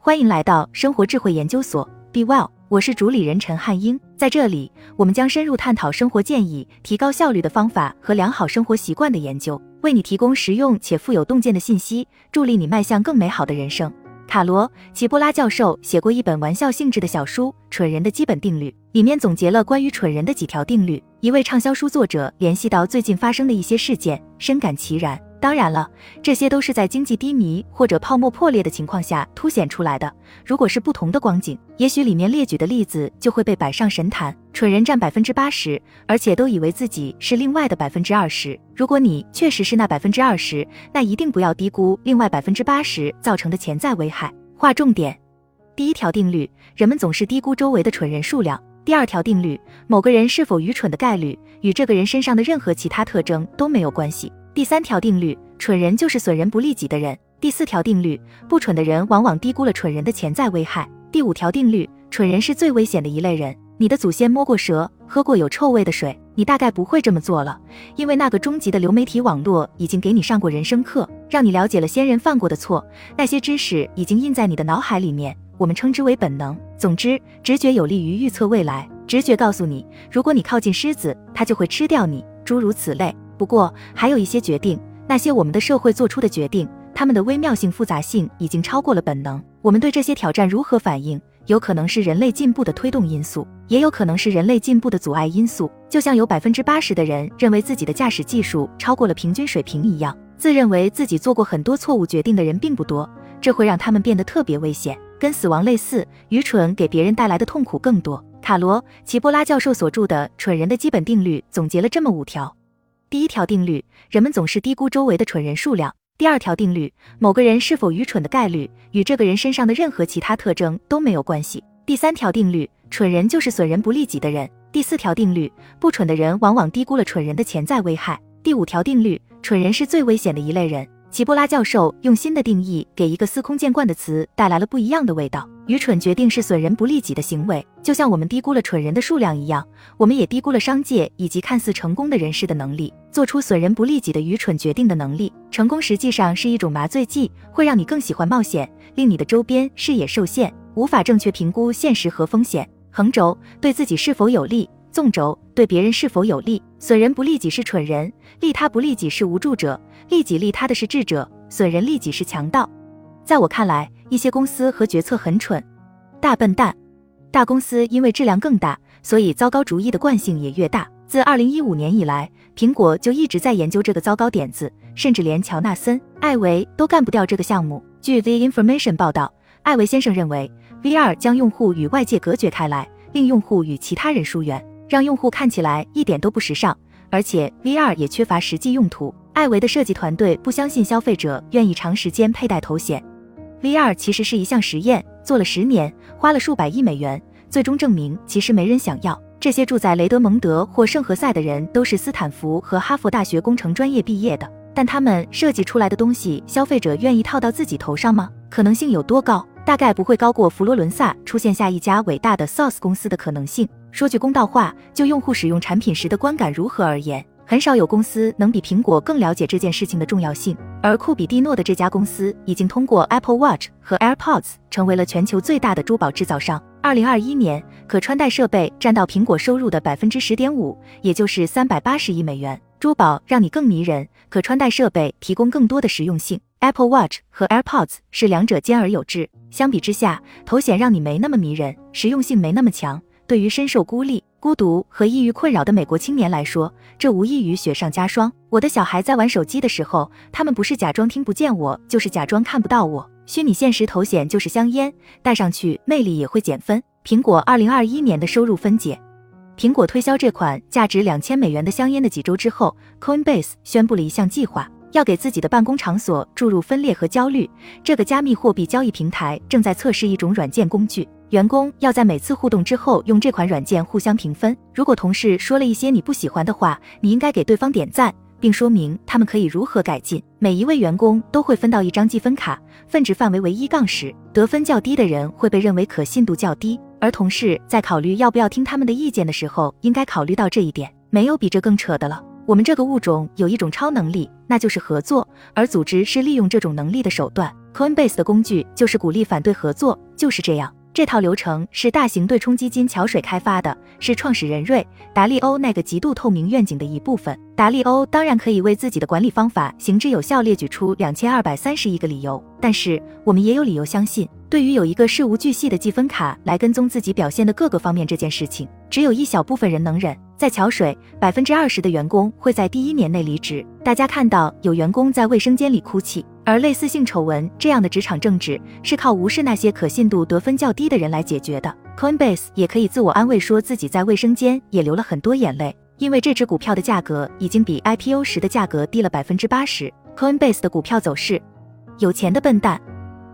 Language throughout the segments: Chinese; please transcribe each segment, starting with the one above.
欢迎来到生活智慧研究所，Be Well，我是主理人陈汉英。在这里，我们将深入探讨生活建议、提高效率的方法和良好生活习惯的研究，为你提供实用且富有洞见的信息，助力你迈向更美好的人生。卡罗·齐波拉教授写过一本玩笑性质的小书《蠢人的基本定律》，里面总结了关于蠢人的几条定律。一位畅销书作者联系到最近发生的一些事件，深感其然。当然了，这些都是在经济低迷或者泡沫破裂的情况下凸显出来的。如果是不同的光景，也许里面列举的例子就会被摆上神坛。蠢人占百分之八十，而且都以为自己是另外的百分之二十。如果你确实是那百分之二十，那一定不要低估另外百分之八十造成的潜在危害。划重点：第一条定律，人们总是低估周围的蠢人数量。第二条定律，某个人是否愚蠢的概率与这个人身上的任何其他特征都没有关系。第三条定律，蠢人就是损人不利己的人。第四条定律，不蠢的人往往低估了蠢人的潜在危害。第五条定律，蠢人是最危险的一类人。你的祖先摸过蛇，喝过有臭味的水，你大概不会这么做了，因为那个终极的流媒体网络已经给你上过人生课，让你了解了先人犯过的错，那些知识已经印在你的脑海里面，我们称之为本能。总之，直觉有利于预测未来。直觉告诉你，如果你靠近狮子，它就会吃掉你，诸如此类。不过，还有一些决定，那些我们的社会做出的决定，他们的微妙性、复杂性已经超过了本能。我们对这些挑战如何反应，有可能是人类进步的推动因素，也有可能是人类进步的阻碍因素。就像有百分之八十的人认为自己的驾驶技术超过了平均水平一样，自认为自己做过很多错误决定的人并不多，这会让他们变得特别危险，跟死亡类似。愚蠢给别人带来的痛苦更多。卡罗·齐波拉教授所著的《蠢人的基本定律》总结了这么五条。第一条定律，人们总是低估周围的蠢人数量。第二条定律，某个人是否愚蠢的概率与这个人身上的任何其他特征都没有关系。第三条定律，蠢人就是损人不利己的人。第四条定律，不蠢的人往往低估了蠢人的潜在危害。第五条定律，蠢人是最危险的一类人。齐波拉教授用新的定义给一个司空见惯的词带来了不一样的味道。愚蠢决定是损人不利己的行为，就像我们低估了蠢人的数量一样，我们也低估了商界以及看似成功的人士的能力，做出损人不利己的愚蠢决定的能力。成功实际上是一种麻醉剂，会让你更喜欢冒险，令你的周边视野受限，无法正确评估现实和风险。横轴对自己是否有利，纵轴对别人是否有利。损人不利己是蠢人，利他不利己是无助者。利己利他的是智者，损人利己是强盗。在我看来，一些公司和决策很蠢，大笨蛋。大公司因为质量更大，所以糟糕主意的惯性也越大。自二零一五年以来，苹果就一直在研究这个糟糕点子，甚至连乔纳森·艾维都干不掉这个项目。据 The Information 报道，艾维先生认为，VR 将用户与外界隔绝开来，令用户与其他人疏远，让用户看起来一点都不时尚，而且 VR 也缺乏实际用途。艾维的设计团队不相信消费者愿意长时间佩戴头显。VR 其实是一项实验，做了十年，花了数百亿美元，最终证明其实没人想要。这些住在雷德蒙德或圣何塞的人都是斯坦福和哈佛大学工程专业毕业的，但他们设计出来的东西，消费者愿意套到自己头上吗？可能性有多高？大概不会高过佛罗伦萨出现下一家伟大的 SaaS 公司的可能性。说句公道话，就用户使用产品时的观感如何而言。很少有公司能比苹果更了解这件事情的重要性，而库比蒂诺的这家公司已经通过 Apple Watch 和 AirPods 成为了全球最大的珠宝制造商。二零二一年，可穿戴设备占到苹果收入的百分之十点五，也就是三百八十亿美元。珠宝让你更迷人，可穿戴设备提供更多的实用性。Apple Watch 和 AirPods 是两者兼而有之。相比之下，头显让你没那么迷人，实用性没那么强。对于深受孤立。孤独和抑郁困扰的美国青年来说，这无异于雪上加霜。我的小孩在玩手机的时候，他们不是假装听不见我，就是假装看不到我。虚拟现实头显就是香烟，戴上去魅力也会减分。苹果二零二一年的收入分解。苹果推销这款价值两千美元的香烟的几周之后，Coinbase 宣布了一项计划。要给自己的办公场所注入分裂和焦虑。这个加密货币交易平台正在测试一种软件工具，员工要在每次互动之后用这款软件互相评分。如果同事说了一些你不喜欢的话，你应该给对方点赞，并说明他们可以如何改进。每一位员工都会分到一张积分卡，分值范围为一杠十，得分较低的人会被认为可信度较低。而同事在考虑要不要听他们的意见的时候，应该考虑到这一点。没有比这更扯的了。我们这个物种有一种超能力，那就是合作，而组织是利用这种能力的手段。Coinbase 的工具就是鼓励反对合作，就是这样。这套流程是大型对冲基金桥水开发的，是创始人瑞达利欧那个极度透明愿景的一部分。达利欧当然可以为自己的管理方法行之有效列举出两千二百三十亿个理由，但是我们也有理由相信，对于有一个事无巨细的积分卡来跟踪自己表现的各个方面这件事情，只有一小部分人能忍。在桥水，百分之二十的员工会在第一年内离职。大家看到有员工在卫生间里哭泣，而类似性丑闻这样的职场政治是靠无视那些可信度得分较低的人来解决的。Coinbase 也可以自我安慰说自己在卫生间也流了很多眼泪，因为这只股票的价格已经比 IPO 时的价格低了百分之八十。Coinbase 的股票走势，有钱的笨蛋，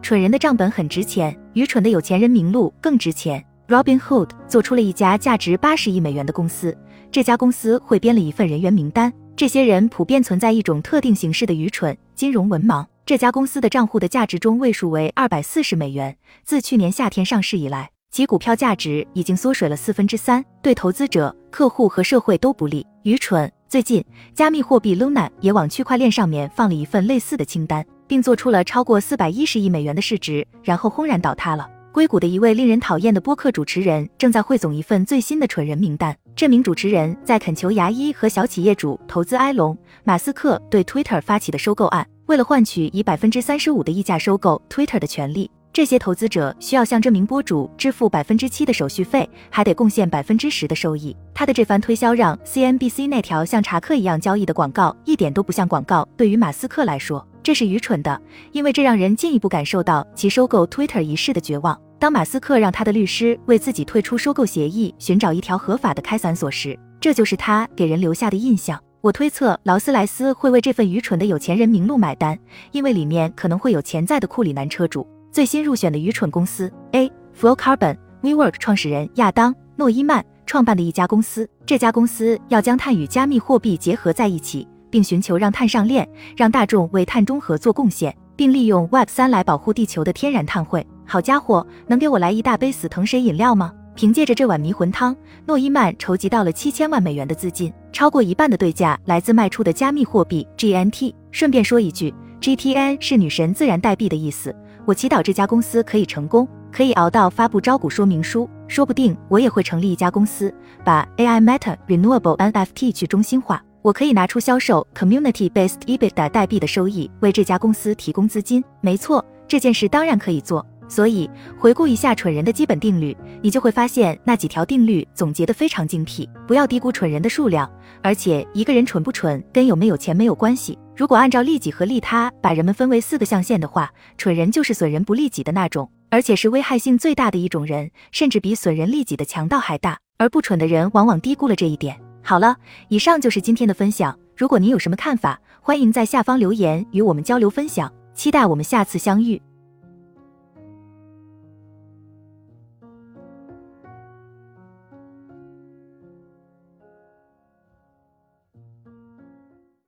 蠢人的账本很值钱，愚蠢的有钱人名录更值钱。Robinhood 做出了一家价值八十亿美元的公司。这家公司汇编了一份人员名单，这些人普遍存在一种特定形式的愚蠢、金融文盲。这家公司的账户的价值中位数为二百四十美元，自去年夏天上市以来，其股票价值已经缩水了四分之三，对投资者、客户和社会都不利。愚蠢。最近，加密货币 Luna 也往区块链上面放了一份类似的清单，并做出了超过四百一十亿美元的市值，然后轰然倒塌了。硅谷的一位令人讨厌的播客主持人正在汇总一份最新的蠢人名单。这名主持人在恳求牙医和小企业主投资埃隆·马斯克对 Twitter 发起的收购案。为了换取以百分之三十五的溢价收购 Twitter 的权利，这些投资者需要向这名播主支付百分之七的手续费，还得贡献百分之十的收益。他的这番推销让 CNBC 那条像查克一样交易的广告一点都不像广告。对于马斯克来说，这是愚蠢的，因为这让人进一步感受到其收购 Twitter 一事的绝望。当马斯克让他的律师为自己退出收购协议寻找一条合法的开伞锁时，这就是他给人留下的印象。我推测劳斯莱斯会为这份愚蠢的有钱人名录买单，因为里面可能会有潜在的库里南车主。最新入选的愚蠢公司 A Flow Carbon WeWork 创始人亚当诺伊曼创办的一家公司，这家公司要将碳与加密货币结合在一起，并寻求让碳上链，让大众为碳中和做贡献，并利用 Web 三来保护地球的天然碳汇。好家伙，能给我来一大杯死藤水饮料吗？凭借着这碗迷魂汤，诺伊曼筹集到了七千万美元的资金，超过一半的对价来自卖出的加密货币 GNT。顺便说一句，GTN 是女神自然代币的意思。我祈祷这家公司可以成功，可以熬到发布招股说明书，说不定我也会成立一家公司，把 AI Meta Renewable NFT 去中心化。我可以拿出销售 Community Based EBITDA 代币的收益，为这家公司提供资金。没错，这件事当然可以做。所以，回顾一下蠢人的基本定律，你就会发现那几条定律总结得非常精辟。不要低估蠢人的数量，而且一个人蠢不蠢跟有没有钱没有关系。如果按照利己和利他把人们分为四个象限的话，蠢人就是损人不利己的那种，而且是危害性最大的一种人，甚至比损人利己的强盗还大。而不蠢的人往往低估了这一点。好了，以上就是今天的分享。如果您有什么看法，欢迎在下方留言与我们交流分享。期待我们下次相遇。